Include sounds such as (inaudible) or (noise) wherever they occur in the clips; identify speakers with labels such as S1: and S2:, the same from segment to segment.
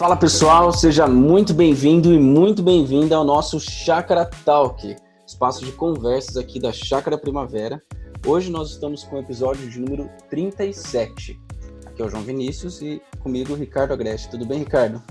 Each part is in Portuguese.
S1: Fala pessoal, seja muito bem-vindo e muito bem-vinda ao nosso Chácara Talk, espaço de conversas aqui da Chácara Primavera. Hoje nós estamos com o episódio de número 37. Aqui é o João Vinícius e comigo o Ricardo Agreste. Tudo bem, Ricardo?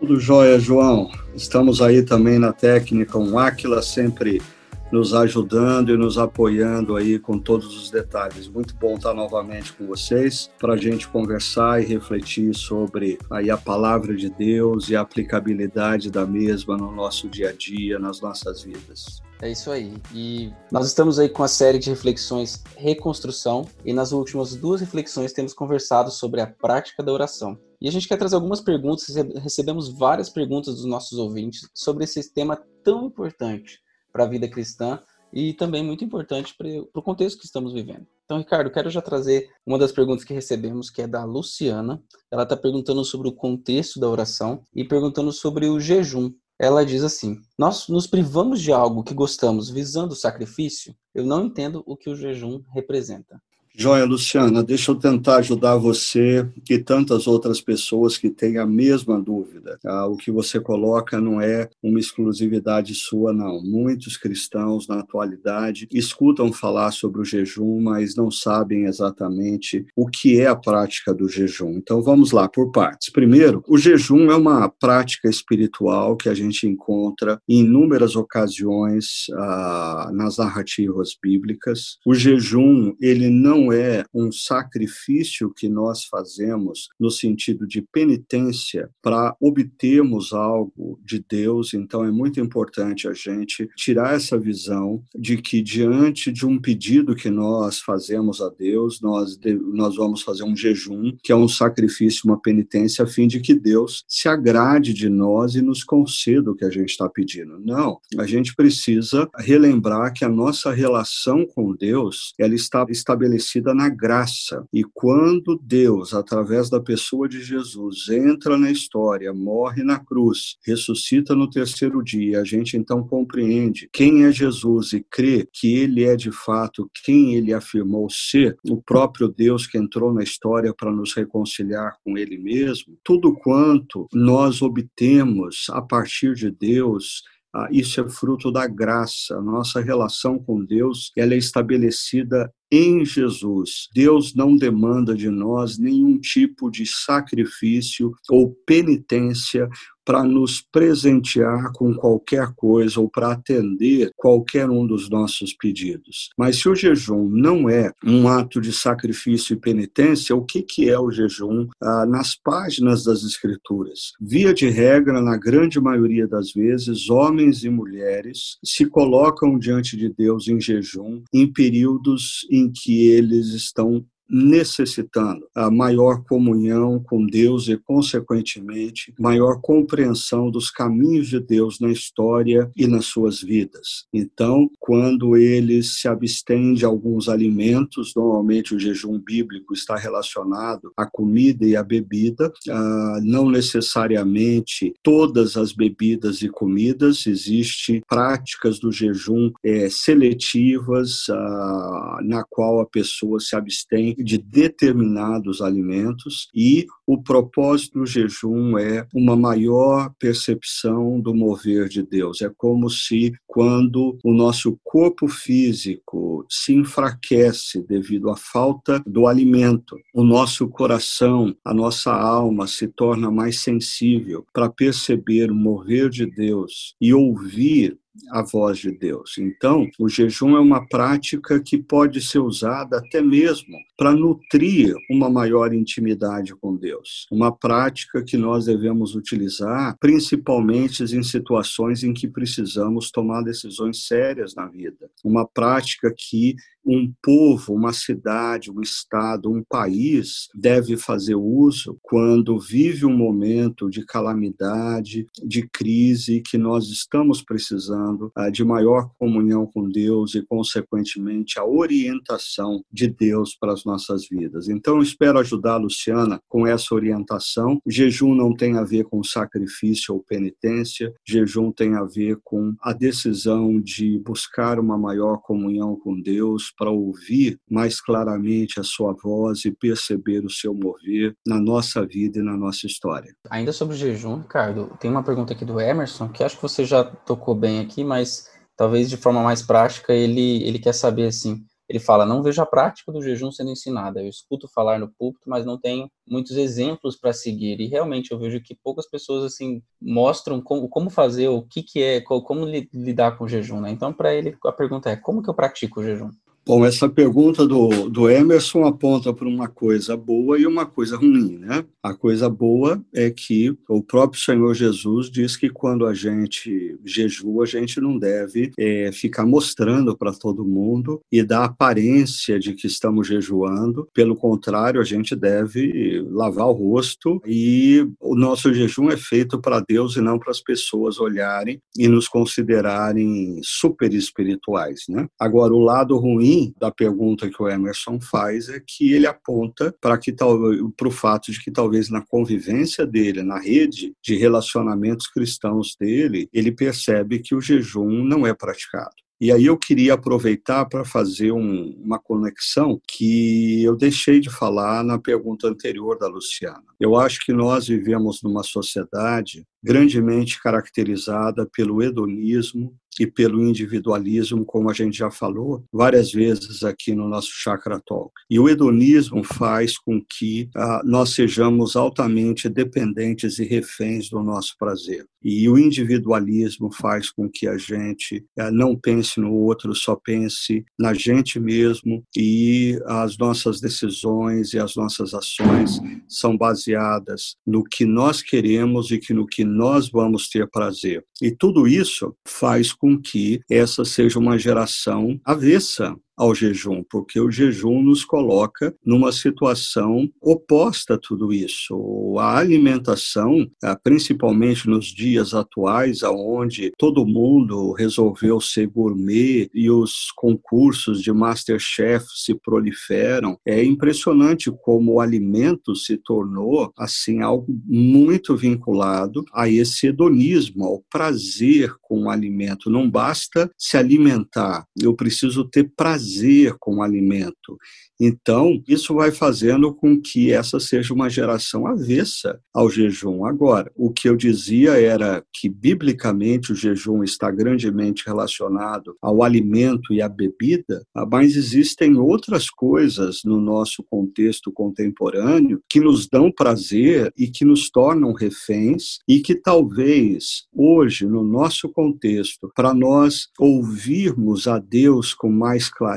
S2: Tudo jóia, João. Estamos aí também na técnica, um Aquila sempre nos ajudando e nos apoiando aí com todos os detalhes. Muito bom estar novamente com vocês para a gente conversar e refletir sobre aí a palavra de Deus e a aplicabilidade da mesma no nosso dia a dia, nas nossas vidas.
S1: É isso aí. E nós estamos aí com a série de reflexões Reconstrução e nas últimas duas reflexões temos conversado sobre a prática da oração. E a gente quer trazer algumas perguntas, recebemos várias perguntas dos nossos ouvintes sobre esse tema tão importante para a vida cristã e também muito importante para o contexto que estamos vivendo. Então, Ricardo, quero já trazer uma das perguntas que recebemos, que é da Luciana. Ela está perguntando sobre o contexto da oração e perguntando sobre o jejum. Ela diz assim: Nós nos privamos de algo que gostamos visando o sacrifício? Eu não entendo o que o jejum representa.
S2: Joia, Luciana, deixa eu tentar ajudar você e tantas outras pessoas que têm a mesma dúvida. Ah, o que você coloca não é uma exclusividade sua, não. Muitos cristãos, na atualidade, escutam falar sobre o jejum, mas não sabem exatamente o que é a prática do jejum. Então, vamos lá, por partes. Primeiro, o jejum é uma prática espiritual que a gente encontra em inúmeras ocasiões ah, nas narrativas bíblicas. O jejum, ele não não é um sacrifício que nós fazemos no sentido de penitência para obtermos algo de Deus. Então, é muito importante a gente tirar essa visão de que, diante de um pedido que nós fazemos a Deus, nós, nós vamos fazer um jejum, que é um sacrifício, uma penitência, a fim de que Deus se agrade de nós e nos conceda o que a gente está pedindo. Não, a gente precisa relembrar que a nossa relação com Deus ela está estabelecida estabelecida na graça. E quando Deus, através da pessoa de Jesus, entra na história, morre na cruz, ressuscita no terceiro dia, a gente então compreende quem é Jesus e crê que ele é de fato quem ele afirmou ser, o próprio Deus que entrou na história para nos reconciliar com ele mesmo. Tudo quanto nós obtemos a partir de Deus isso é fruto da graça. Nossa relação com Deus ela é estabelecida em Jesus. Deus não demanda de nós nenhum tipo de sacrifício ou penitência para nos presentear com qualquer coisa ou para atender qualquer um dos nossos pedidos. Mas se o jejum não é um ato de sacrifício e penitência, o que, que é o jejum ah, nas páginas das Escrituras? Via de regra, na grande maioria das vezes, homens e mulheres se colocam diante de Deus em jejum em períodos em em que eles estão necessitando a maior comunhão com Deus e, consequentemente, maior compreensão dos caminhos de Deus na história e nas suas vidas. Então, quando eles se abstêm de alguns alimentos, normalmente o jejum bíblico está relacionado à comida e à bebida, ah, não necessariamente todas as bebidas e comidas, existem práticas do jejum eh, seletivas, ah, na qual a pessoa se abstém de determinados alimentos e o propósito do jejum é uma maior percepção do mover de Deus. É como se quando o nosso corpo físico se enfraquece devido à falta do alimento, o nosso coração, a nossa alma se torna mais sensível para perceber o mover de Deus e ouvir a voz de Deus. Então, o jejum é uma prática que pode ser usada até mesmo para nutrir uma maior intimidade com Deus. Uma prática que nós devemos utilizar principalmente em situações em que precisamos tomar decisões sérias na vida. Uma prática que um povo, uma cidade, um estado, um país deve fazer uso quando vive um momento de calamidade, de crise, que nós estamos precisando ah, de maior comunhão com Deus e, consequentemente, a orientação de Deus para as nossas vidas. Então, espero ajudar a Luciana com essa orientação. jejum não tem a ver com sacrifício ou penitência, jejum tem a ver com a decisão de buscar uma maior comunhão com Deus, para ouvir mais claramente a sua voz e perceber o seu mover na nossa vida e na nossa história.
S1: Ainda sobre o jejum, Ricardo, tem uma pergunta aqui do Emerson, que acho que você já tocou bem aqui, mas talvez de forma mais prática ele, ele quer saber assim. Ele fala: Não vejo a prática do jejum sendo ensinada. Eu escuto falar no púlpito, mas não tenho muitos exemplos para seguir. E realmente eu vejo que poucas pessoas assim mostram como, como fazer, o que, que é, como lidar com o jejum. Né? Então, para ele, a pergunta é: Como que eu pratico o jejum?
S2: Bom, essa pergunta do, do Emerson aponta para uma coisa boa e uma coisa ruim, né? A coisa boa é que o próprio Senhor Jesus diz que quando a gente jejua, a gente não deve é, ficar mostrando para todo mundo e dar aparência de que estamos jejuando. Pelo contrário, a gente deve lavar o rosto e o nosso jejum é feito para Deus e não para as pessoas olharem e nos considerarem super espirituais, né? Agora, o lado ruim da pergunta que o Emerson faz é que ele aponta para que para o fato de que talvez na convivência dele, na rede de relacionamentos cristãos dele, ele percebe que o jejum não é praticado. E aí eu queria aproveitar para fazer um, uma conexão que eu deixei de falar na pergunta anterior da Luciana. Eu acho que nós vivemos numa sociedade grandemente caracterizada pelo hedonismo e pelo individualismo, como a gente já falou várias vezes aqui no nosso Chakra Talk. E o hedonismo faz com que ah, nós sejamos altamente dependentes e reféns do nosso prazer. E o individualismo faz com que a gente ah, não pense no outro, só pense na gente mesmo e as nossas decisões e as nossas ações são baseadas no que nós queremos e que no que nós vamos ter prazer. E tudo isso faz com que essa seja uma geração avessa ao jejum, porque o jejum nos coloca numa situação oposta a tudo isso. A alimentação, ah, principalmente nos dias atuais, onde todo mundo resolveu ser gourmet e os concursos de Masterchef se proliferam, é impressionante como o alimento se tornou assim algo muito vinculado a esse hedonismo, ao prazer com o alimento. Não basta se alimentar, eu preciso ter prazer com o alimento. Então, isso vai fazendo com que essa seja uma geração avessa ao jejum. Agora, o que eu dizia era que, biblicamente, o jejum está grandemente relacionado ao alimento e à bebida, mas existem outras coisas no nosso contexto contemporâneo que nos dão prazer e que nos tornam reféns e que talvez hoje, no nosso contexto, para nós ouvirmos a Deus com mais clareza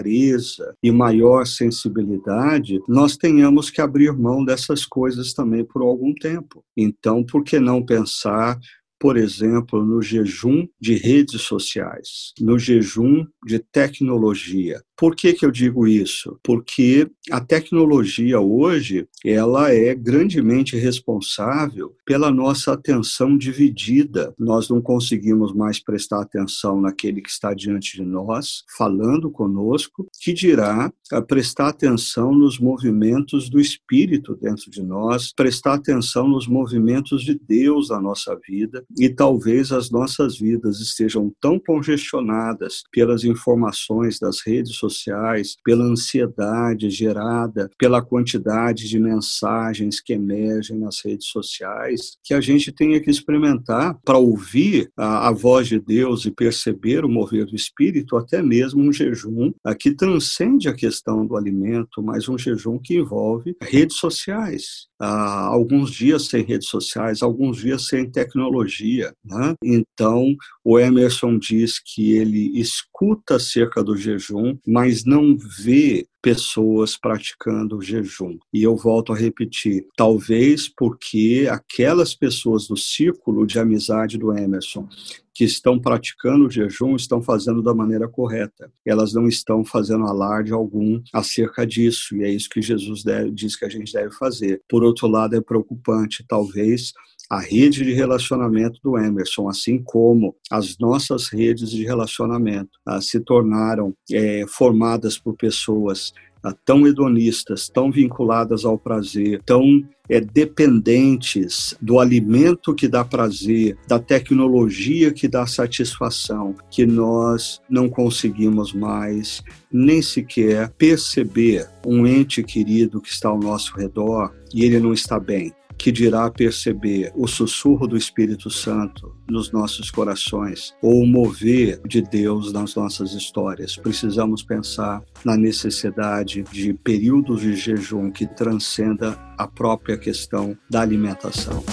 S2: e maior sensibilidade, nós tenhamos que abrir mão dessas coisas também por algum tempo. Então, por que não pensar por exemplo, no jejum de redes sociais, no jejum de tecnologia, por que, que eu digo isso? Porque a tecnologia hoje ela é grandemente responsável pela nossa atenção dividida. Nós não conseguimos mais prestar atenção naquele que está diante de nós, falando conosco, que dirá a prestar atenção nos movimentos do Espírito dentro de nós, prestar atenção nos movimentos de Deus na nossa vida e talvez as nossas vidas estejam tão congestionadas pelas informações das redes sociais sociais, pela ansiedade gerada pela quantidade de mensagens que emergem nas redes sociais, que a gente tenha que experimentar para ouvir a, a, voz de Deus e perceber o mover do Espírito, até mesmo um jejum que transcende a questão do alimento, mas um jejum que envolve redes sociais. Ah, alguns dias sem redes sociais, alguns dias sem tecnologia. Né? Então, o Emerson diz que ele escuta acerca do jejum, mas não vê pessoas praticando o jejum. E eu volto a repetir, talvez porque aquelas pessoas do círculo de amizade do Emerson que estão praticando o jejum estão fazendo da maneira correta. Elas não estão fazendo alarde algum acerca disso, e é isso que Jesus deve, diz que a gente deve fazer. Por outro lado, é preocupante, talvez, a rede de relacionamento do Emerson, assim como as nossas redes de relacionamento ah, se tornaram é, formadas por pessoas ah, tão hedonistas, tão vinculadas ao prazer, tão é, dependentes do alimento que dá prazer, da tecnologia que dá satisfação, que nós não conseguimos mais nem sequer perceber um ente querido que está ao nosso redor e ele não está bem que dirá perceber o sussurro do Espírito Santo nos nossos corações ou o mover de Deus nas nossas histórias. Precisamos pensar na necessidade de períodos de jejum que transcenda a própria questão da alimentação.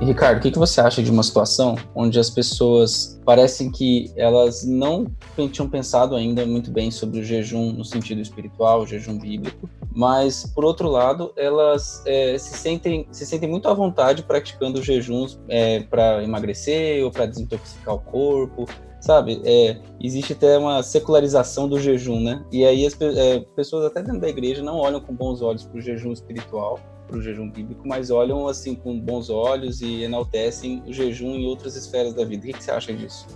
S1: Ricardo, o que, que você acha de uma situação onde as pessoas parecem que elas não tinham pensado ainda muito bem sobre o jejum no sentido espiritual, o jejum bíblico, mas por outro lado elas é, se sentem se sentem muito à vontade praticando jejuns é, para emagrecer ou para desintoxicar o corpo, sabe? É, existe até uma secularização do jejum, né? E aí as é, pessoas até dentro da igreja não olham com bons olhos para o jejum espiritual para o jejum bíblico, mas olham assim com bons olhos e enaltecem o jejum em outras esferas da vida. O que, você acha disso?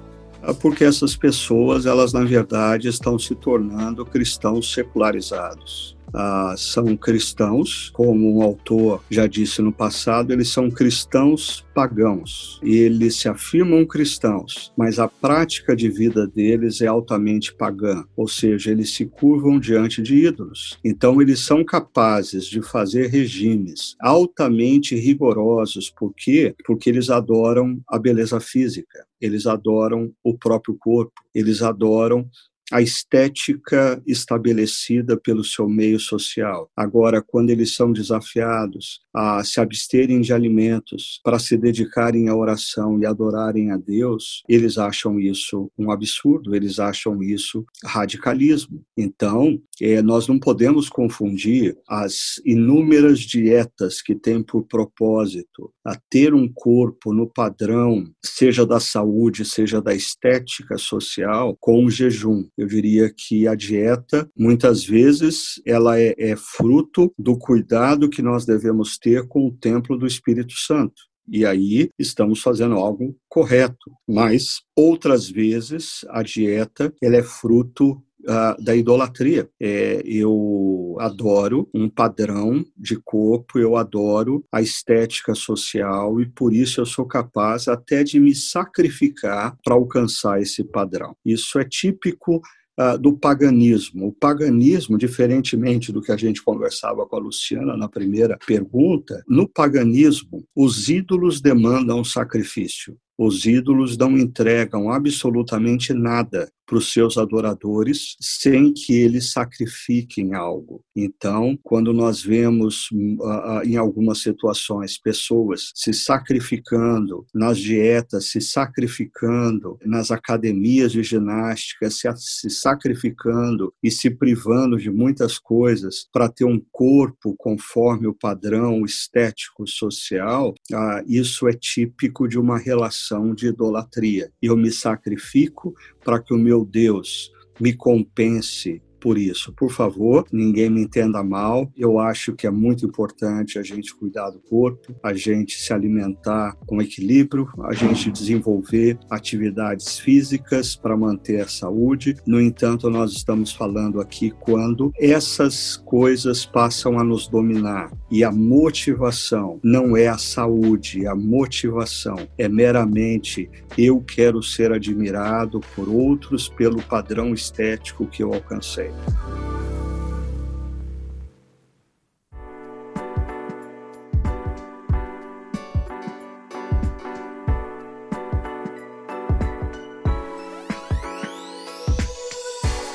S2: É porque essas pessoas, elas na verdade estão se tornando cristãos secularizados ah, são cristãos, como um autor já disse no passado, eles são cristãos pagãos. E eles se afirmam cristãos, mas a prática de vida deles é altamente pagã, ou seja, eles se curvam diante de ídolos. Então, eles são capazes de fazer regimes altamente rigorosos. Por quê? Porque eles adoram a beleza física, eles adoram o próprio corpo, eles adoram a estética estabelecida pelo seu meio social. Agora, quando eles são desafiados a se absterem de alimentos para se dedicarem à oração e adorarem a Deus, eles acham isso um absurdo, eles acham isso radicalismo. Então, é, nós não podemos confundir as inúmeras dietas que têm por propósito a ter um corpo no padrão, seja da saúde, seja da estética social, com o jejum. Eu diria que a dieta, muitas vezes, ela é, é fruto do cuidado que nós devemos ter com o templo do Espírito Santo. E aí estamos fazendo algo correto. Mas outras vezes a dieta ela é fruto uh, da idolatria. É, eu adoro um padrão de corpo, eu adoro a estética social e por isso eu sou capaz até de me sacrificar para alcançar esse padrão. Isso é típico Uh, do paganismo. O paganismo, diferentemente do que a gente conversava com a Luciana na primeira pergunta, no paganismo, os ídolos demandam sacrifício. Os ídolos não entregam absolutamente nada para os seus adoradores sem que eles sacrifiquem algo. Então, quando nós vemos uh, em algumas situações pessoas se sacrificando nas dietas, se sacrificando nas academias de ginástica, se, sacrificando e se privando de muitas coisas para ter um corpo conforme o padrão estético social, uh, isso é típico de uma relação de idolatria. Eu me sacrifico para que o meu Deus me compense por isso. Por favor, ninguém me entenda mal. Eu acho que é muito importante a gente cuidar do corpo, a gente se alimentar com equilíbrio, a gente desenvolver atividades físicas para manter a saúde. No entanto, nós estamos falando aqui quando essas coisas passam a nos dominar e a motivação não é a saúde, a motivação é meramente eu quero ser admirado por outros pelo padrão estético que eu alcancei. Bye.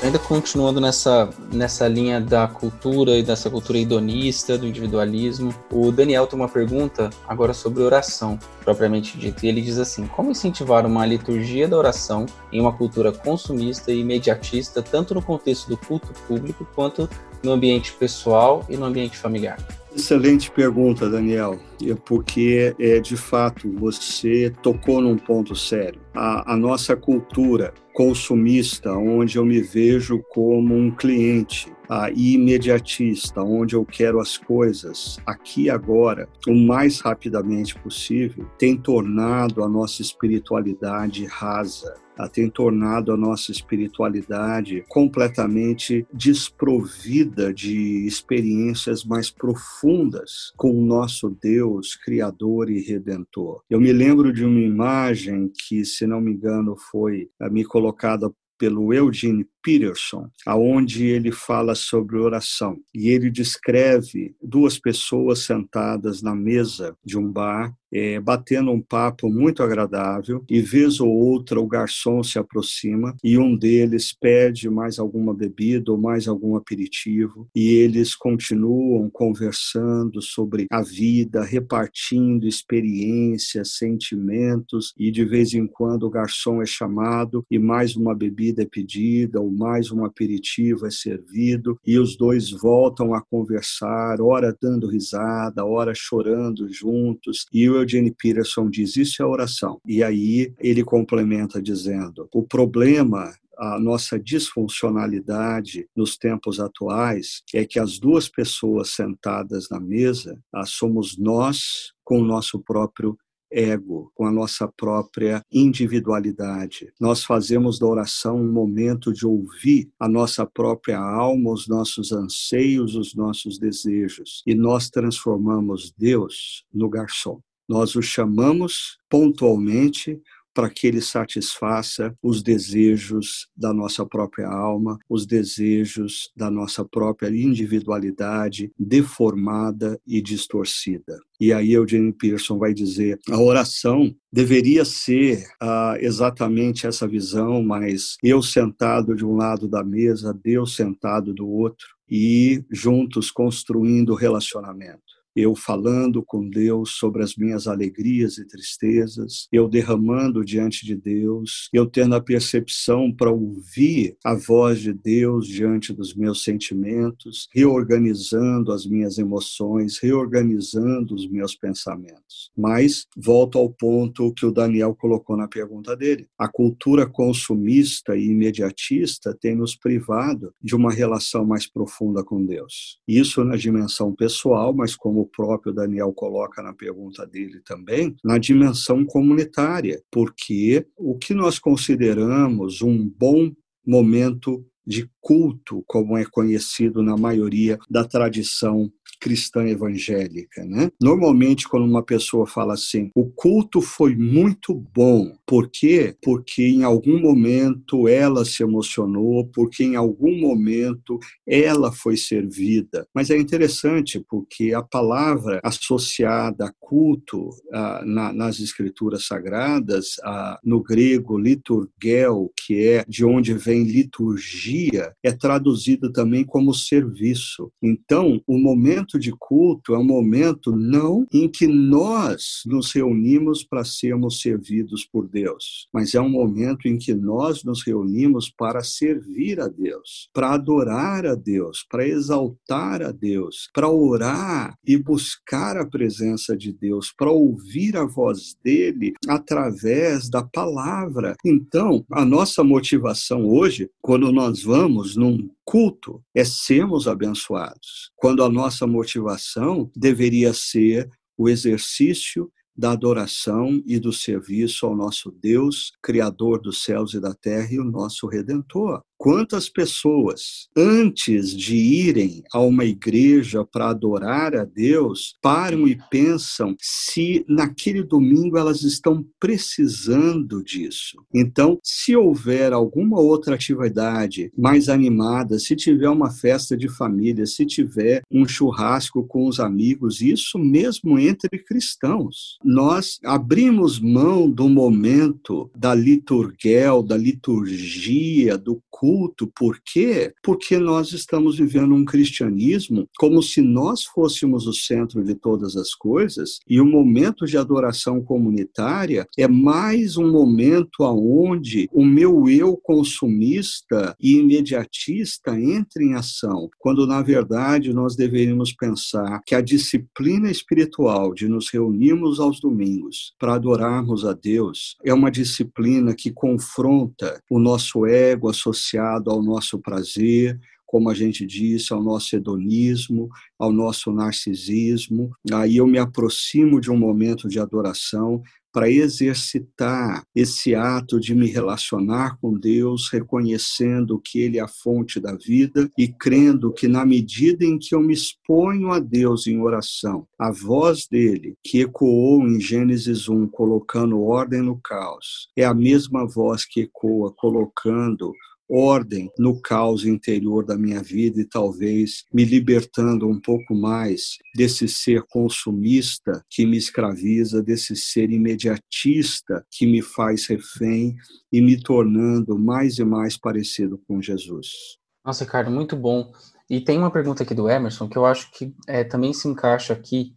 S1: Ainda continuando nessa, nessa linha da cultura e dessa cultura hedonista, do individualismo, o Daniel tem uma pergunta agora sobre oração, propriamente dito. E ele diz assim: Como incentivar uma liturgia da oração em uma cultura consumista e imediatista, tanto no contexto do culto público quanto no ambiente pessoal e no ambiente familiar?
S2: Excelente pergunta, Daniel, porque é, de fato você tocou num ponto sério. A, a, nossa cultura consumista, onde eu me vejo como um cliente, a imediatista, onde eu quero as coisas aqui agora, o mais rapidamente possível, tem tornado a nossa espiritualidade rasa tem tornado a nossa espiritualidade completamente desprovida de experiências mais profundas com o nosso Deus, Criador e Redentor. Eu me lembro de uma imagem que, se não me engano, foi eh, me colocada pelo Eugene Peterson, aonde ele fala sobre oração. E ele descreve duas pessoas sentadas na mesa de um bar é, batendo um papo muito agradável e vez ou outra o garçom se aproxima e um deles pede mais alguma bebida ou mais algum aperitivo e eles continuam conversando sobre a vida, repartindo experiências, sentimentos e de vez em quando o garçom é chamado e mais uma bebida é pedida ou mais um aperitivo é servido e os dois voltam a conversar, ora dando risada, ora chorando juntos. E o Eugene Peterson diz: Isso é oração. E aí ele complementa dizendo: O problema a nossa disfuncionalidade nos tempos atuais é que as duas pessoas sentadas na mesa somos nós com o nosso próprio ego, com a nossa própria individualidade. Nós fazemos da oração um momento de ouvir a nossa própria alma, os nossos anseios, os nossos desejos. E nós transformamos Deus no garçom. Nós o chamamos pontualmente para que ele satisfaça os desejos da nossa própria alma, os desejos da nossa própria individualidade deformada e distorcida. E aí Eugene Pearson vai dizer: a oração deveria ser ah, exatamente essa visão, mas eu sentado de um lado da mesa, Deus sentado do outro, e juntos construindo relacionamento eu falando com Deus sobre as minhas alegrias e tristezas, eu derramando diante de Deus, eu tendo a percepção para ouvir a voz de Deus diante dos meus sentimentos, reorganizando as minhas emoções, reorganizando os meus pensamentos. Mas volto ao ponto que o Daniel colocou na pergunta dele. A cultura consumista e imediatista tem nos privado de uma relação mais profunda com Deus. Isso na dimensão pessoal, mas como próprio Daniel coloca na pergunta dele também, na dimensão comunitária, porque o que nós consideramos um bom momento de culto, como é conhecido na maioria da tradição cristã evangélica, né? Normalmente quando uma pessoa fala assim, o culto foi muito bom, por quê? Porque em algum momento ela se emocionou, porque em algum momento ela foi servida. Mas é interessante porque a palavra associada a culto ah, na, nas escrituras sagradas, ah, no grego liturgel, que é de onde vem liturgia, é traduzida também como serviço. Então, o momento momento de culto é um momento não em que nós nos reunimos para sermos servidos por Deus, mas é um momento em que nós nos reunimos para servir a Deus, para adorar a Deus, para exaltar a Deus, para orar e buscar a presença de Deus, para ouvir a voz dele através da palavra. Então, a nossa motivação hoje, quando nós vamos num culto é sermos abençoados, quando a nossa motivação deveria ser o exercício da adoração e do serviço ao nosso Deus, Criador dos céus e da terra e o nosso Redentor. Quantas pessoas, antes de irem a uma igreja para adorar a Deus, param e pensam se naquele domingo elas estão precisando disso. Então, se houver alguma outra atividade mais animada, se tiver uma festa de família, se tiver um churrasco com os amigos, isso mesmo entre cristãos, nós abrimos mão do momento da liturgia, da liturgia, do culto culto. Por quê? Porque nós estamos vivendo um cristianismo como se nós fôssemos o centro de todas as coisas e o momento de adoração comunitária é mais um momento aonde o meu eu consumista e imediatista entra em ação, quando na verdade nós deveríamos pensar que a disciplina espiritual de nos reunirmos aos domingos para adorarmos a Deus é uma disciplina que confronta o nosso ego associado ao nosso prazer, como a gente disse, ao nosso hedonismo, ao nosso narcisismo. Aí eu me aproximo de um momento de adoração para exercitar esse ato de me relacionar com Deus, reconhecendo que Ele é a fonte da vida e crendo que, na medida em que eu me exponho a Deus em oração, a voz dele, que ecoou em Gênesis 1, colocando ordem no caos, é a mesma voz que ecoa colocando ordem no caos interior da minha vida e talvez me libertando um pouco mais desse ser consumista que me escraviza, desse ser imediatista que me faz refém e me tornando mais e mais parecido com Jesus.
S1: Nossa, Ricardo, muito bom. E tem uma pergunta aqui do Emerson que eu acho que é, também se encaixa aqui.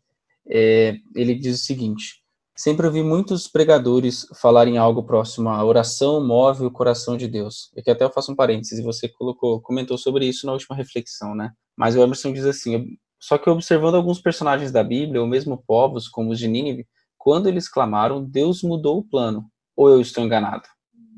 S1: É, ele diz o seguinte: Sempre ouvi muitos pregadores falarem algo próximo à oração move o coração de Deus. E que até eu faço um parênteses, você colocou, comentou sobre isso na última reflexão, né? Mas o Emerson diz assim: só que observando alguns personagens da Bíblia, ou mesmo povos como os de Nínive, quando eles clamaram, Deus mudou o plano. Ou eu estou enganado?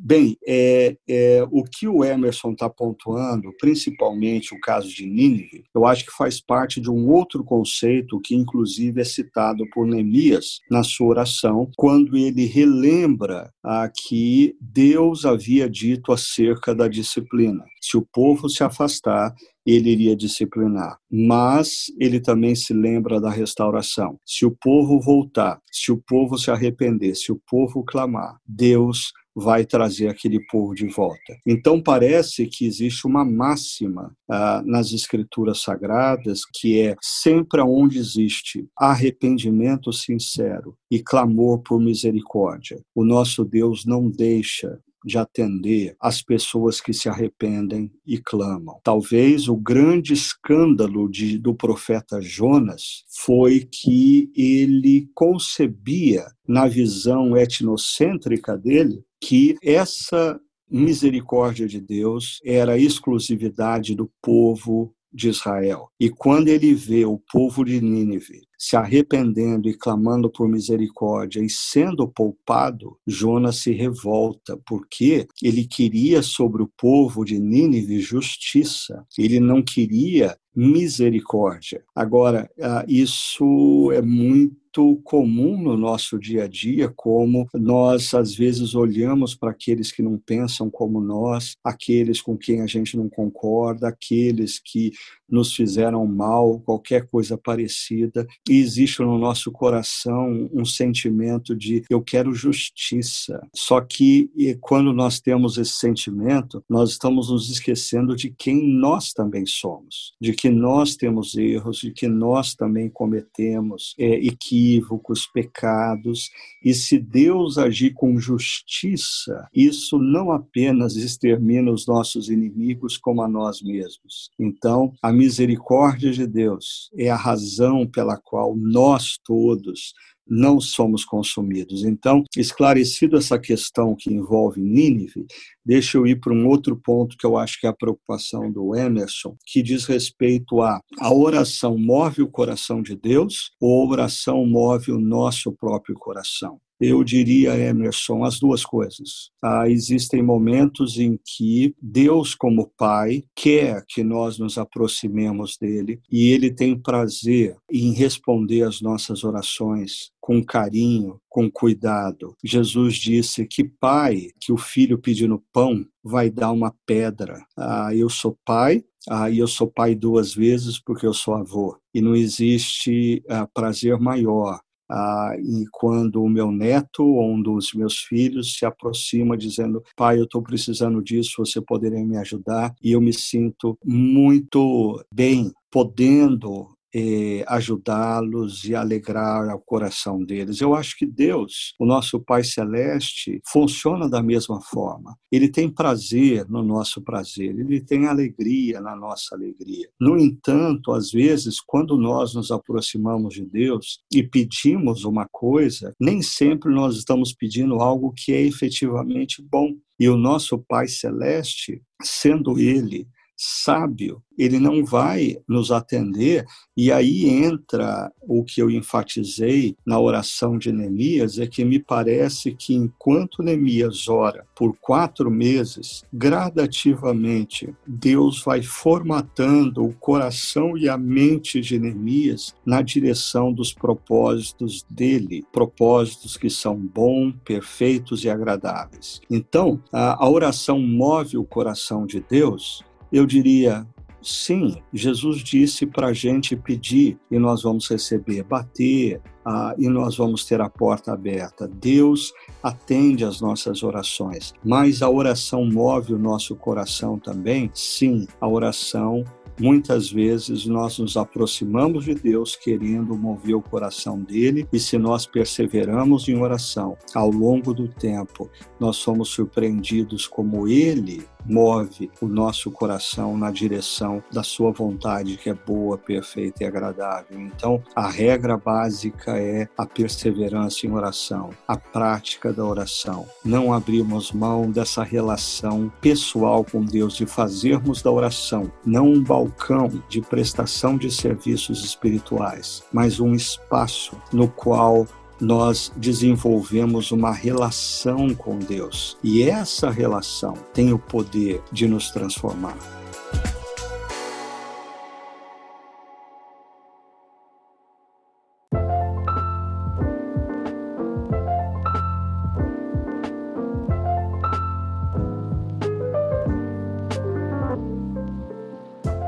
S2: Bem, é, é, o que o Emerson está pontuando, principalmente o caso de Nínive, eu acho que faz parte de um outro conceito que, inclusive, é citado por Neemias na sua oração, quando ele relembra a que Deus havia dito acerca da disciplina. Se o povo se afastar, ele iria disciplinar. Mas ele também se lembra da restauração. Se o povo voltar, se o povo se arrepender, se o povo clamar, Deus vai trazer aquele povo de volta. Então parece que existe uma máxima ah, nas escrituras sagradas que é sempre onde existe arrependimento sincero e clamor por misericórdia, o nosso Deus não deixa de atender as pessoas que se arrependem e clamam. Talvez o grande escândalo de, do profeta Jonas foi que ele concebia, na visão etnocêntrica dele, que essa misericórdia de Deus era exclusividade do povo de Israel. E quando ele vê o povo de Nínive se arrependendo e clamando por misericórdia e sendo poupado, Jonas se revolta, porque ele queria sobre o povo de Nínive justiça. Ele não queria misericórdia. Agora, ah, isso é muito muito comum no nosso dia a dia, como nós às vezes olhamos para aqueles que não pensam como nós, aqueles com quem a gente não concorda, aqueles que nos fizeram mal, qualquer coisa parecida, existe no nosso coração um sentimento de eu quero justiça. Só que quando nós temos esse sentimento, nós estamos nos esquecendo de quem nós também somos, de que nós temos erros, de que nós também cometemos é, equívocos, pecados, e se Deus agir com justiça, isso não apenas extermina os nossos inimigos, como a nós mesmos. Então, a misericórdia de Deus é a razão pela qual nós todos não somos consumidos. Então, esclarecido essa questão que envolve Nínive, deixa eu ir para um outro ponto que eu acho que é a preocupação do Emerson, que diz respeito a a oração move o coração de Deus ou a oração move o nosso próprio coração. Eu diria, Emerson, as duas coisas. Ah, existem momentos em que Deus, como Pai, quer que nós nos aproximemos dele e ele tem prazer em responder às nossas orações com carinho, com cuidado. Jesus disse que pai que o filho pedindo pão vai dar uma pedra. Ah, eu sou pai, ah, eu sou pai duas vezes porque eu sou avô. E não existe ah, prazer maior ah, e quando o meu neto ou um dos meus filhos se aproxima dizendo, pai, eu estou precisando disso, você poderia me ajudar? E eu me sinto muito bem podendo é, ajudá-los e alegrar o coração deles. Eu acho que Deus, o nosso Pai Celeste, funciona da mesma forma. Ele tem prazer no nosso prazer, ele tem alegria na nossa alegria. No entanto, às vezes, quando nós nos aproximamos de Deus e pedimos uma coisa, nem sempre nós estamos pedindo algo que é efetivamente bom. E o nosso Pai Celeste, sendo Ele sábio, ele não vai nos atender. E aí entra o que eu enfatizei na oração de Neemias: é que me parece que enquanto Neemias ora por quatro meses, gradativamente, Deus vai formatando o coração e a mente de Neemias na direção dos propósitos dele, propósitos que são bons, perfeitos e agradáveis. Então, a, a oração move o coração de Deus eu diria, sim, Jesus disse para a gente pedir e nós vamos receber, bater ah, e nós vamos ter a porta aberta. Deus atende às nossas orações, mas a oração move o nosso coração também? Sim, a oração Muitas vezes nós nos aproximamos de Deus querendo mover o coração dele, e se nós perseveramos em oração ao longo do tempo, nós somos surpreendidos como ele move o nosso coração na direção da sua vontade, que é boa, perfeita e agradável. Então, a regra básica é a perseverança em oração, a prática da oração. Não abrimos mão dessa relação pessoal com Deus, de fazermos da oração não um balcão de prestação de serviços espirituais, mas um espaço no qual nós desenvolvemos uma relação com Deus. E essa relação tem o poder de nos transformar.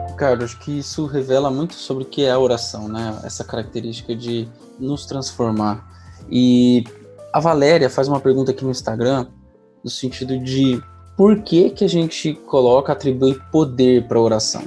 S1: Ricardo, acho que isso revela muito sobre o que é a oração, né? Essa característica de nos transformar. E a Valéria faz uma pergunta aqui no Instagram, no sentido de por que, que a gente coloca, atribui poder para a oração?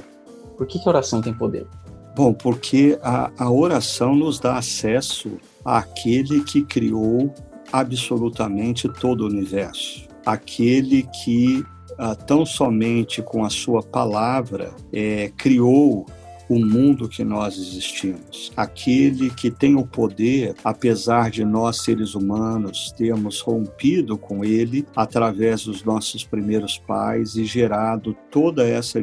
S1: Por que, que a oração tem poder?
S2: Bom, porque a, a oração nos dá acesso àquele que criou absolutamente todo o universo, aquele que ah, tão somente com a sua palavra é, criou o mundo que nós existimos. Aquele que tem o poder, apesar de nós seres humanos termos rompido com ele através dos nossos primeiros pais e gerado toda essa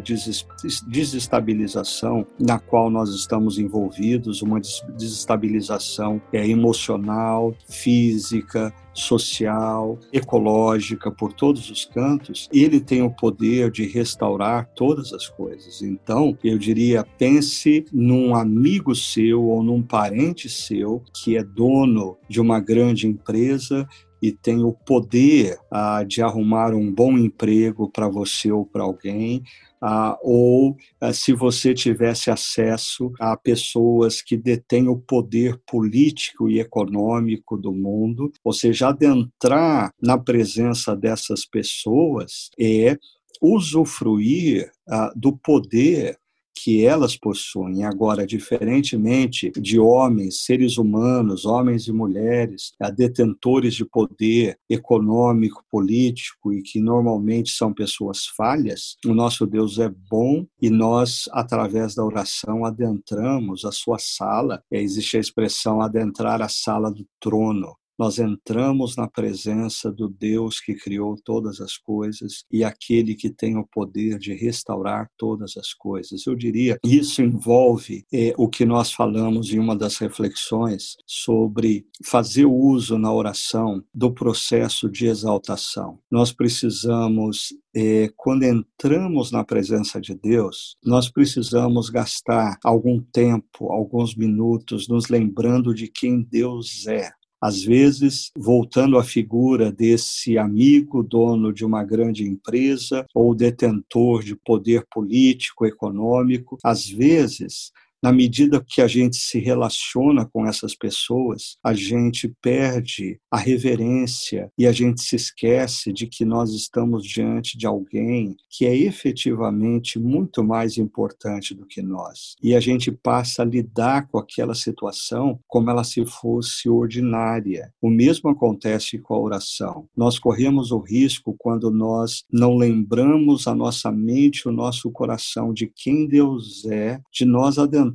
S2: desestabilização na qual nós estamos envolvidos, uma desestabilização é, emocional, física, social, ecológica, por todos os cantos, ele tem o poder de restaurar todas as coisas. Então, eu diria, pense num amigo seu ou num parente seu que é dono de uma grande empresa e tem o poder ah, de arrumar um bom emprego para você ou para alguém, ah, ou ah, se você tivesse acesso a pessoas que detêm o poder político e econômico do mundo, ou seja, adentrar na presença dessas pessoas é usufruir ah, do poder que elas possuem. Agora, diferentemente de homens, seres humanos, homens e mulheres, detentores de poder econômico, político e que normalmente são pessoas falhas, o nosso Deus é bom e nós, através da oração, adentramos a sua sala. Existe a expressão adentrar a sala do trono nós entramos na presença do Deus que criou todas as coisas e aquele que tem o poder de restaurar todas as coisas. Eu diria, isso envolve é, o que nós falamos em uma das reflexões sobre fazer uso na oração do processo de exaltação. Nós precisamos é, quando entramos na presença de Deus, nós precisamos gastar algum tempo, alguns minutos, nos lembrando de quem Deus é, às vezes, voltando à figura desse amigo, dono de uma grande empresa ou detentor de poder político, econômico, às vezes Na medida que a gente se relaciona com essas pessoas, a gente perde a reverência e a gente se esquece de que nós estamos diante de alguém que é efetivamente muito mais importante do que nós. E a gente passa a lidar com aquela situação como ela se fosse ordinária. O mesmo acontece com a oração. Nós corremos o risco quando nós não lembramos a nossa mente, o nosso coração de quem Deus é, de nós adentrarmos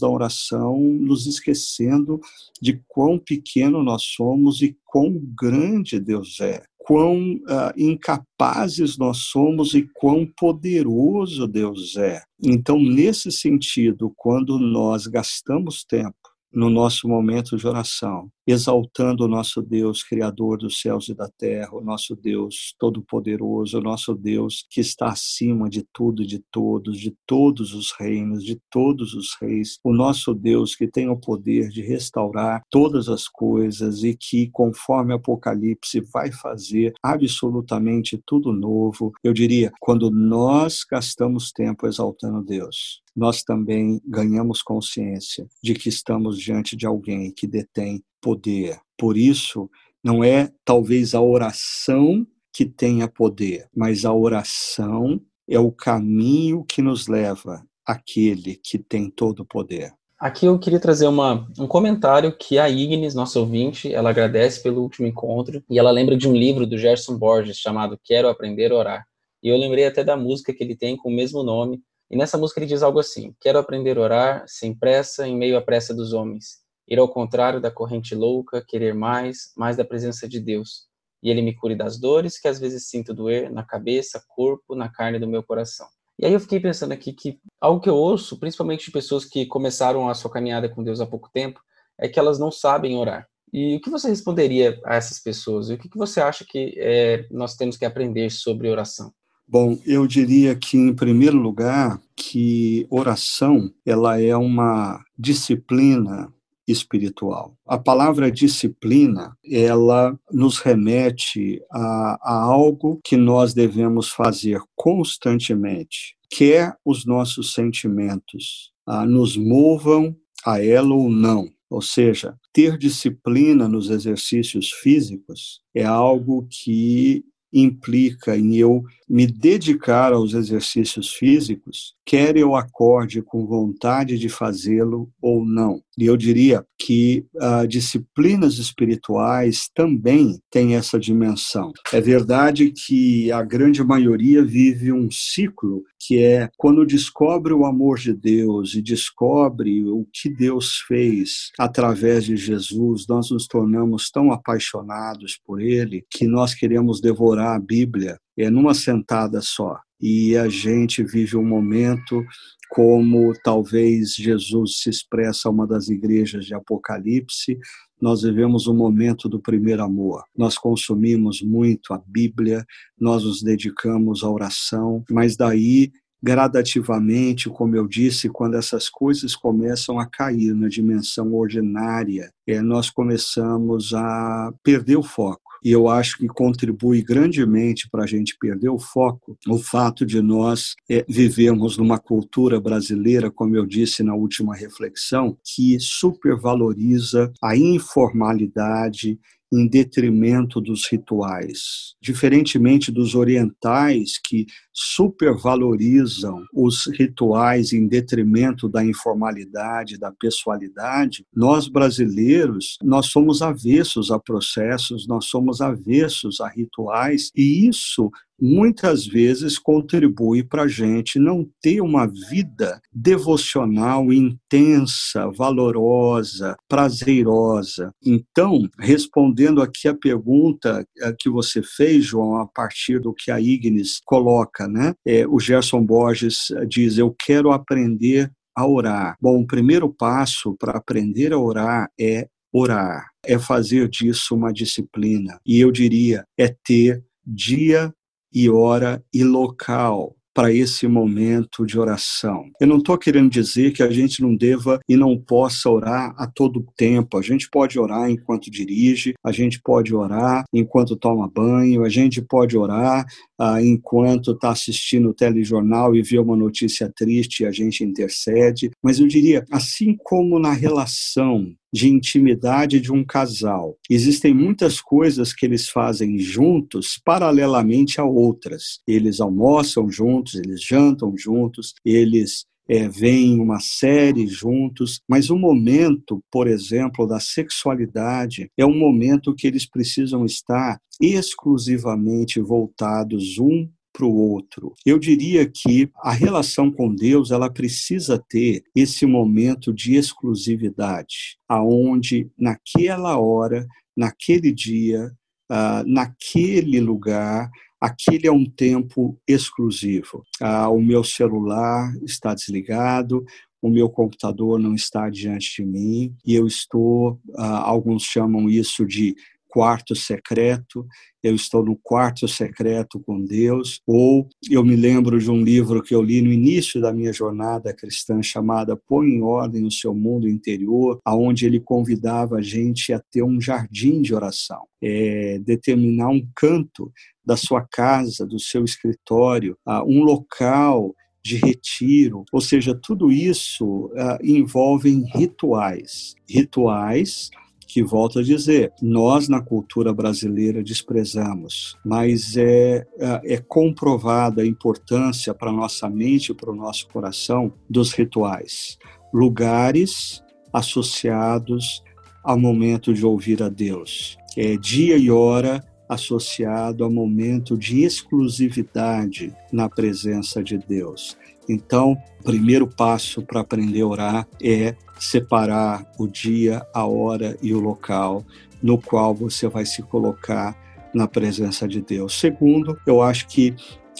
S2: da oração, nos esquecendo de quão pequeno nós somos e quão grande Deus é quão uh, incapazes nós somos e quão poderoso Deus é. Então, nesse sentido, quando nós gastamos tempo no nosso momento de oração, exaltando o nosso Deus, Criador dos céus e da terra, o nosso Deus Todo-Poderoso, o nosso Deus que está acima de tudo e de todos, de todos os reinos, de todos os reis, o nosso Deus que tem o poder de restaurar todas as coisas e que, conforme Apocalipse, vai fazer absolutamente tudo novo. Eu diria, quando nós gastamos tempo exaltando Deus, nós também ganhamos consciência de que estamos diante de alguém que detém poder. Por isso, não é talvez a oração que tenha poder, mas a oração é o caminho que nos leva àquele que tem todo o poder.
S1: Aqui eu queria trazer uma, um comentário que a Ignis, nossa ouvinte, ela agradece pelo último encontro e ela lembra de um livro do Gerson Borges chamado Quero Aprender a Orar. E eu lembrei até da música que ele tem com o mesmo nome. E nessa música ele diz algo assim: Quero aprender a orar sem pressa em meio à pressa dos homens ir ao contrário da corrente louca, querer mais, mais da presença de Deus. E ele me cure das dores que às vezes sinto doer na cabeça, corpo, na carne do meu coração. E aí eu fiquei pensando aqui que algo que eu ouço, principalmente de pessoas que começaram a sua caminhada com Deus há pouco tempo, é que elas não sabem orar. E o que você responderia a essas pessoas? E o que você acha que é, nós temos que aprender sobre oração?
S2: Bom, eu diria que, em primeiro lugar, que oração ela é uma disciplina espiritual. A palavra disciplina, ela nos remete a, a algo que nós devemos fazer constantemente, quer os nossos sentimentos ah, nos movam a ela ou não. Ou seja, ter disciplina nos exercícios físicos é algo que implica em eu me dedicar aos exercícios físicos, quer eu acorde com vontade de fazê-lo ou não. E eu diria que uh, disciplinas espirituais também têm essa dimensão. É verdade que a grande maioria vive um ciclo que é quando descobre o amor de Deus e descobre o que Deus fez através de Jesus, nós nos tornamos tão apaixonados por ele que nós queremos devorar a Bíblia é numa sentada só. E a gente vive um momento como talvez Jesus se expressa a uma das igrejas de Apocalipse, nós vivemos o um momento do primeiro amor. Nós consumimos muito a Bíblia, nós nos dedicamos à oração, mas daí gradativamente, como eu disse, quando essas coisas começam a cair na dimensão ordinária, é, nós começamos a perder o foco. E eu acho que contribui grandemente para a gente perder o foco o fato de nós é, vivermos numa cultura brasileira, como eu disse na última reflexão, que supervaloriza a informalidade em detrimento dos rituais. Diferentemente dos orientais, que supervalorizam os rituais em detrimento da informalidade, da pessoalidade, nós brasileiros, nós somos avessos a processos, nós somos avessos a rituais, e isso muitas vezes contribui para a gente não ter uma vida devocional intensa, valorosa, prazerosa. Então, respondendo aqui a pergunta eh, que você fez, João, a partir do que a Ignis coloca, né? É, o Gerson Borges diz: Eu quero aprender a orar. Bom, o primeiro passo para aprender a orar é orar, é fazer disso uma disciplina. E eu diria, é ter dia e hora e local para esse momento de oração. Eu não estou querendo dizer que a gente não deva e não possa orar a todo tempo. A gente pode orar enquanto dirige, a gente pode orar enquanto toma banho, a gente pode orar ah, enquanto está assistindo o telejornal e vê uma notícia triste e a gente intercede. Mas eu diria, assim como na relação de intimidade de um casal. Existem muitas coisas que eles fazem juntos, paralelamente a outras. Eles almoçam juntos, eles jantam juntos, eles é, veem uma série juntos, mas o momento, por exemplo, da sexualidade é um momento que eles precisam estar exclusivamente voltados um para o outro. Eu diria que a relação com Deus ela precisa ter esse momento de exclusividade, aonde naquela hora, naquele dia, uh, naquele lugar, aquele é um tempo exclusivo. Uh, o meu celular está desligado, o meu computador não está diante de mim e eu estou, uh, alguns chamam isso de quarto secreto, eu estou no quarto secreto com Deus, ou eu me lembro de um livro que eu li no início da minha jornada cristã chamada Põe em Ordem o Seu Mundo Interior, aonde ele convidava a gente a ter um jardim de oração, é, determinar um canto da sua casa, do seu escritório, um local de retiro, ou seja, tudo isso uh, envolve rituais. Rituais que volto a dizer, nós na cultura brasileira desprezamos, mas é, é, é comprovada a importância para nossa mente e para o nosso coração dos rituais. Lugares associados ao momento de ouvir a Deus. É dia e hora associado ao momento de exclusividade na presença de Deus. Então, o primeiro passo para aprender a orar é separar o dia, a hora e o local no qual você vai se colocar na presença de Deus. Segundo, eu acho que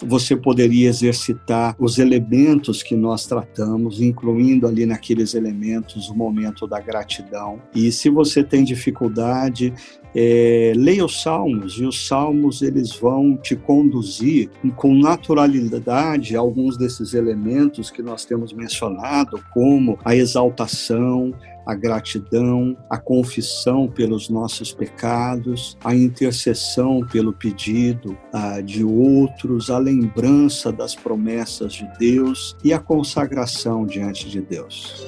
S2: você poderia exercitar os elementos que nós tratamos, incluindo ali naqueles elementos o momento da gratidão. E se você tem dificuldade, é, leia os salmos e os salmos eles vão te conduzir com naturalidade a alguns desses elementos que nós temos mencionado, como a exaltação, a gratidão, a confissão pelos nossos pecados, a intercessão pelo pedido uh, de outros, a lembrança das promessas de Deus e a consagração diante de Deus.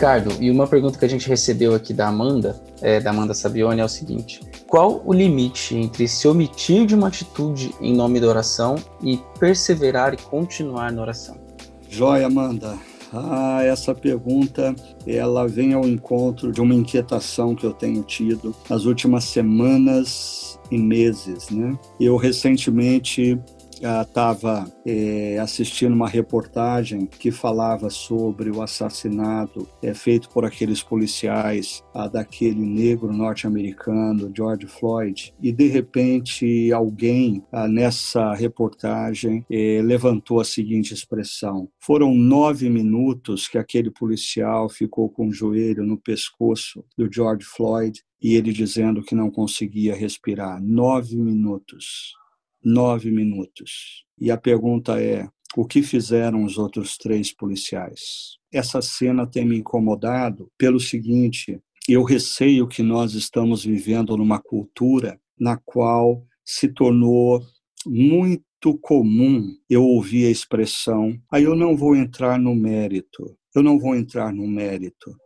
S1: Ricardo, e uma pergunta que a gente recebeu aqui da Amanda, é, da Amanda Sabione, é o seguinte: qual o limite entre se omitir de uma atitude em nome da oração e perseverar e continuar na oração?
S2: Joia, Amanda. Ah, essa pergunta ela vem ao encontro de uma inquietação que eu tenho tido nas últimas semanas e meses, né? Eu recentemente estava é, assistindo uma reportagem que falava sobre o assassinato é, feito por aqueles policiais a, daquele negro norte-americano, George Floyd, e de repente alguém a, nessa reportagem é, levantou a seguinte expressão: foram nove minutos que aquele policial ficou com o joelho no pescoço do George Floyd e ele dizendo que não conseguia respirar. Nove minutos nove minutos. E a pergunta é: o que fizeram os outros três policiais? Essa cena tem me incomodado pelo seguinte: eu receio que nós estamos vivendo numa cultura na qual se tornou muito comum eu ouvir a expressão, aí eu não vou entrar no mérito, eu não vou entrar no mérito.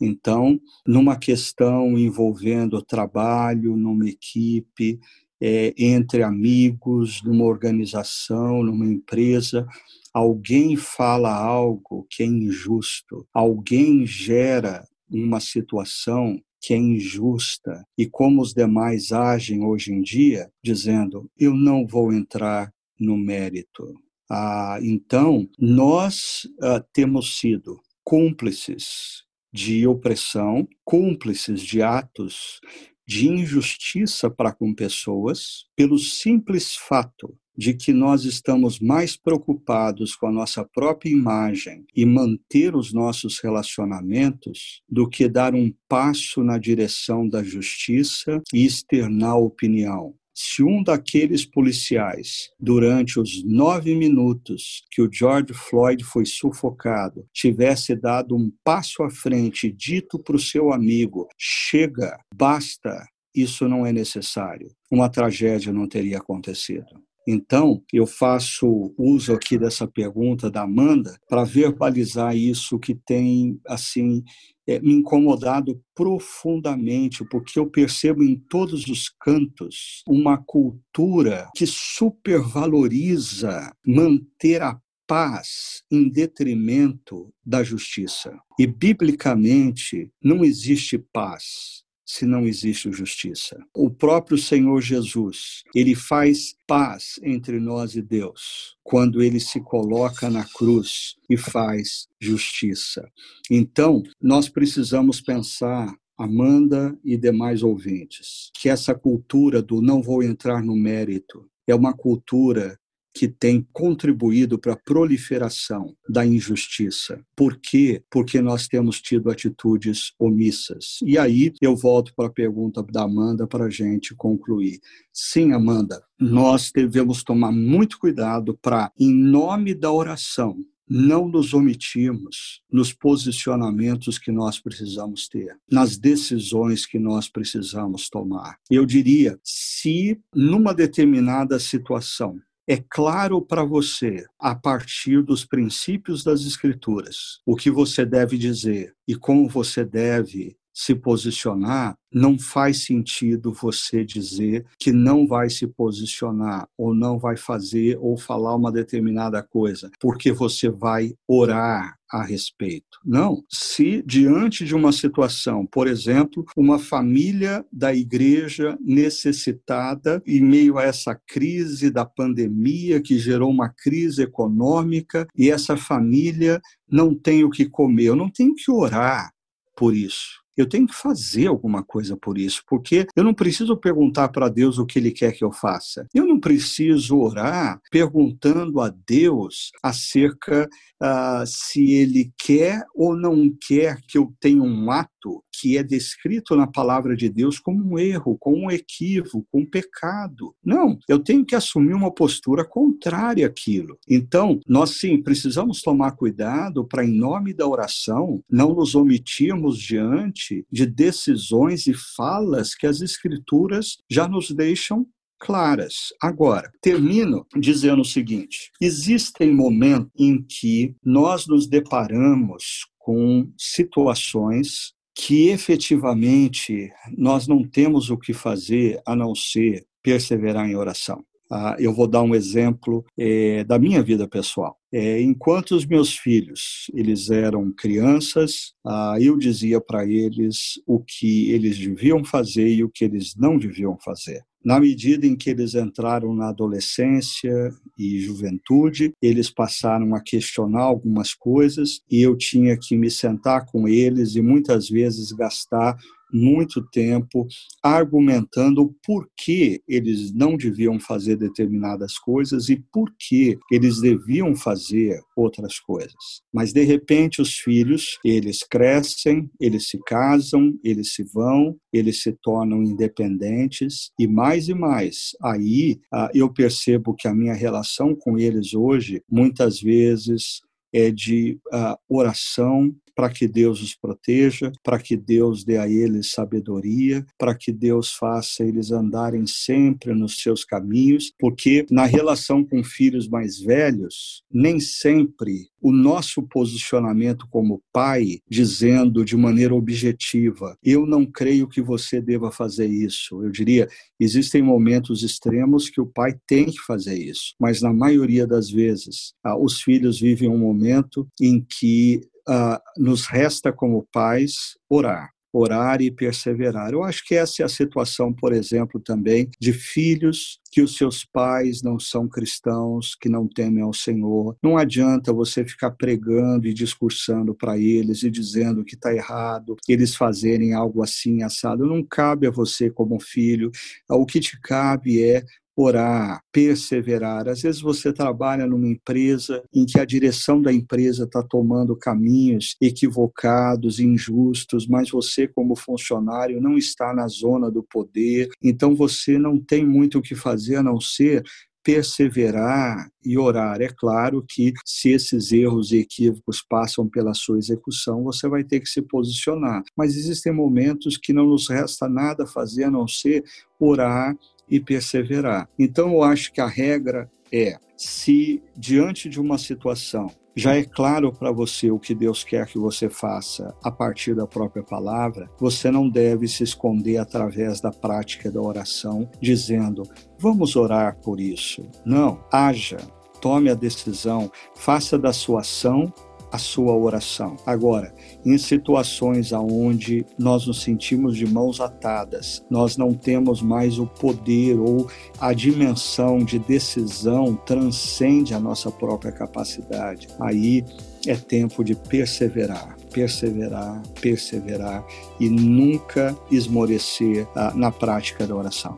S2: Então, numa questão envolvendo trabalho, numa equipe, é, entre amigos, numa organização, numa empresa, alguém fala algo que é injusto, alguém gera uma situação que é injusta e como os demais agem hoje em dia, dizendo: eu não vou entrar no mérito. Ah, então, nós ah, temos sido cúmplices de opressão, cúmplices de atos de injustiça para com pessoas pelo simples fato de que nós estamos mais preocupados com a nossa própria imagem e manter os nossos relacionamentos do que dar um passo na direção da justiça e externar opinião. Se um daqueles policiais, durante os nove minutos que o George Floyd foi sufocado, tivesse dado um passo à frente dito para o seu amigo: chega, basta, isso não é necessário, uma tragédia não teria acontecido. Então, eu faço uso aqui dessa pergunta da Amanda para verbalizar isso que tem, assim, é, me incomodado profundamente, porque eu percebo em todos os cantos uma cultura que supervaloriza manter a paz em detrimento da justiça. E, biblicamente, não existe paz se não existe justiça. O próprio Senhor Jesus, ele faz paz entre nós e Deus quando ele se coloca na cruz e faz justiça. Então, nós precisamos pensar Amanda e demais ouvintes, que essa cultura do não vou entrar no mérito é uma cultura que tem contribuído para a proliferação da injustiça. Por quê? Porque nós temos tido atitudes omissas. E aí eu volto para a pergunta da Amanda para a gente concluir. Sim, Amanda, nós devemos tomar muito cuidado para, em nome da oração, não nos omitirmos nos posicionamentos que nós precisamos ter, nas decisões que nós precisamos tomar. Eu diria, se numa determinada situação é claro para você, a partir dos princípios das Escrituras, o que você deve dizer e como você deve se posicionar, não faz sentido você dizer que não vai se posicionar ou não vai fazer ou falar uma determinada coisa, porque você vai orar a respeito. Não. Se diante de uma situação, por exemplo, uma família da igreja necessitada em meio a essa crise da pandemia que gerou uma crise econômica e essa família não tem o que comer, eu não tenho que orar por isso eu tenho que fazer alguma coisa por isso, porque eu não preciso perguntar para Deus o que Ele quer que eu faça. Eu não preciso orar perguntando a Deus acerca uh, se Ele quer ou não quer que eu tenha um ato que é descrito na palavra de Deus como um erro, como um equívoco, um pecado. Não, eu tenho que assumir uma postura contrária àquilo. Então, nós sim precisamos tomar cuidado para, em nome da oração, não nos omitirmos diante de decisões e falas que as Escrituras já nos deixam claras. Agora, termino dizendo o seguinte: existem momentos em que nós nos deparamos com situações que efetivamente nós não temos o que fazer a não ser perseverar em oração. Ah, eu vou dar um exemplo é, da minha vida pessoal. É, enquanto os meus filhos eles eram crianças, ah, eu dizia para eles o que eles deviam fazer e o que eles não deviam fazer. Na medida em que eles entraram na adolescência e juventude, eles passaram a questionar algumas coisas e eu tinha que me sentar com eles e muitas vezes gastar muito tempo argumentando por que eles não deviam fazer determinadas coisas e por que eles deviam fazer outras coisas. Mas de repente os filhos, eles crescem, eles se casam, eles se vão, eles se tornam independentes e mais e mais. Aí ah, eu percebo que a minha relação com eles hoje muitas vezes é de uh, oração para que Deus os proteja, para que Deus dê a eles sabedoria, para que Deus faça eles andarem sempre nos seus caminhos, porque na relação com filhos mais velhos, nem sempre o nosso posicionamento como pai, dizendo de maneira objetiva, eu não creio que você deva fazer isso. Eu diria, existem momentos extremos que o pai tem que fazer isso, mas na maioria das vezes, ah, os filhos vivem um momento em que uh, nos resta como pais orar. orar e perseverar. Eu acho que essa é a situação, por exemplo, também de filhos que os seus pais não são cristãos, que não temem ao Senhor. Não adianta você ficar pregando e discursando para eles e dizendo que está errado, eles fazerem algo assim assado. Não cabe a você como filho. O que te cabe é orar, perseverar. Às vezes você trabalha numa empresa em que a direção da empresa está tomando caminhos equivocados, injustos, mas você, como funcionário, não está na zona do poder, então você não tem muito o que fazer a não ser perseverar e orar. É claro que se esses erros e equívocos passam pela sua execução, você vai ter que se posicionar. Mas existem momentos que não nos resta nada fazer a não ser orar e perseverar. Então, eu acho que a regra é: se diante de uma situação já é claro para você o que Deus quer que você faça a partir da própria palavra, você não deve se esconder através da prática da oração, dizendo, vamos orar por isso. Não, haja, tome a decisão, faça da sua ação a sua oração. Agora, em situações aonde nós nos sentimos de mãos atadas, nós não temos mais o poder ou a dimensão de decisão transcende a nossa própria capacidade. Aí é tempo de perseverar, perseverar, perseverar e nunca esmorecer ah, na prática da oração.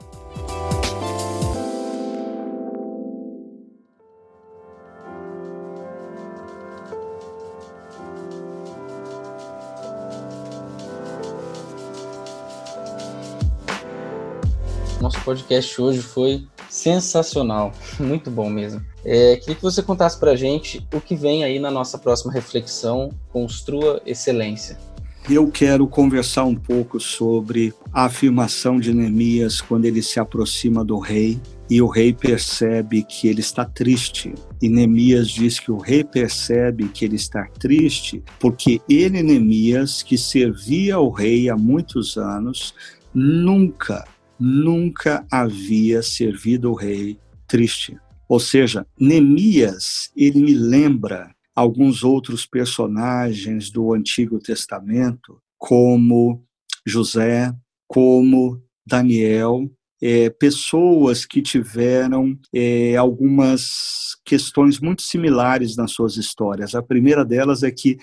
S1: Podcast hoje foi sensacional, (laughs) muito bom mesmo. É, queria que você contasse para gente o que vem aí na nossa próxima reflexão, Construa Excelência.
S2: Eu quero conversar um pouco sobre a afirmação de Neemias quando ele se aproxima do rei e o rei percebe que ele está triste. E Neemias diz que o rei percebe que ele está triste porque ele, Neemias, que servia ao rei há muitos anos, nunca nunca havia servido o rei triste. Ou seja, Neemias, ele me lembra alguns outros personagens do Antigo Testamento, como José, como Daniel, é, pessoas que tiveram é, algumas questões muito similares nas suas histórias. A primeira delas é que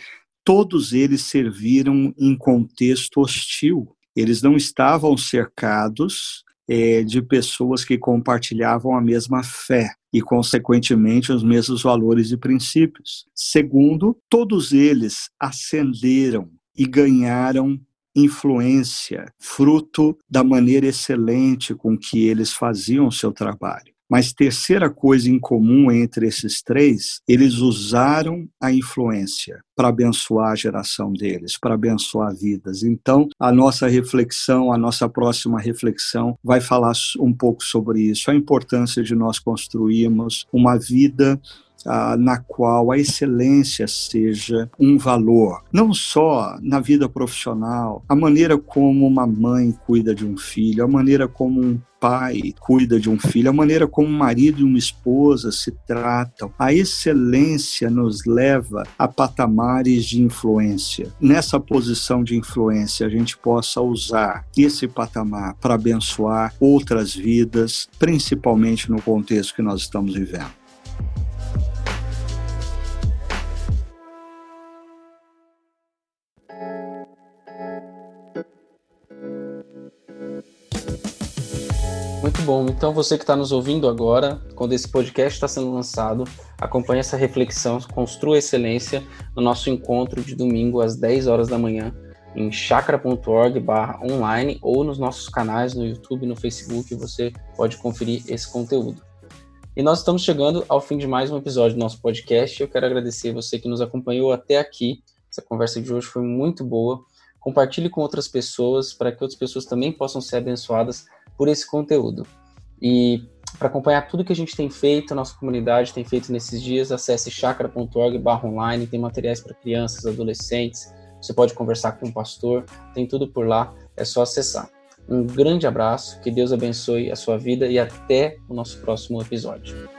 S2: todos eles serviram em contexto hostil. Eles não estavam cercados é, de pessoas que compartilhavam a mesma fé e, consequentemente, os mesmos valores e princípios. Segundo, todos eles ascenderam e ganharam influência, fruto da maneira excelente com que eles faziam o seu trabalho. Mas terceira coisa em comum entre esses três, eles usaram a influência para abençoar a geração deles, para abençoar vidas. Então, a nossa reflexão, a nossa próxima reflexão vai falar um pouco sobre isso, a importância de nós construirmos uma vida ah, na qual a excelência seja um valor, não só na vida profissional, a maneira como uma mãe cuida de um filho, a maneira como um pai cuida de um filho, a maneira como um marido e uma esposa se tratam. A excelência nos leva a patamares de influência. Nessa posição de influência, a gente possa usar esse patamar para abençoar outras vidas, principalmente no contexto que nós estamos vivendo.
S1: Bom. Então, você que está nos ouvindo agora, quando esse podcast está sendo lançado, acompanhe essa reflexão, construa excelência no nosso encontro de domingo às 10 horas da manhã em chakra.org online ou nos nossos canais no YouTube no Facebook, você pode conferir esse conteúdo. E nós estamos chegando ao fim de mais um episódio do nosso podcast. Eu quero agradecer você que nos acompanhou até aqui. Essa conversa de hoje foi muito boa. Compartilhe com outras pessoas para que outras pessoas também possam ser abençoadas por esse conteúdo. E para acompanhar tudo que a gente tem feito, a nossa comunidade tem feito nesses dias, acesse chakra.org/online, tem materiais para crianças, adolescentes. Você pode conversar com o pastor, tem tudo por lá, é só acessar. Um grande abraço, que Deus abençoe a sua vida e até o nosso próximo episódio.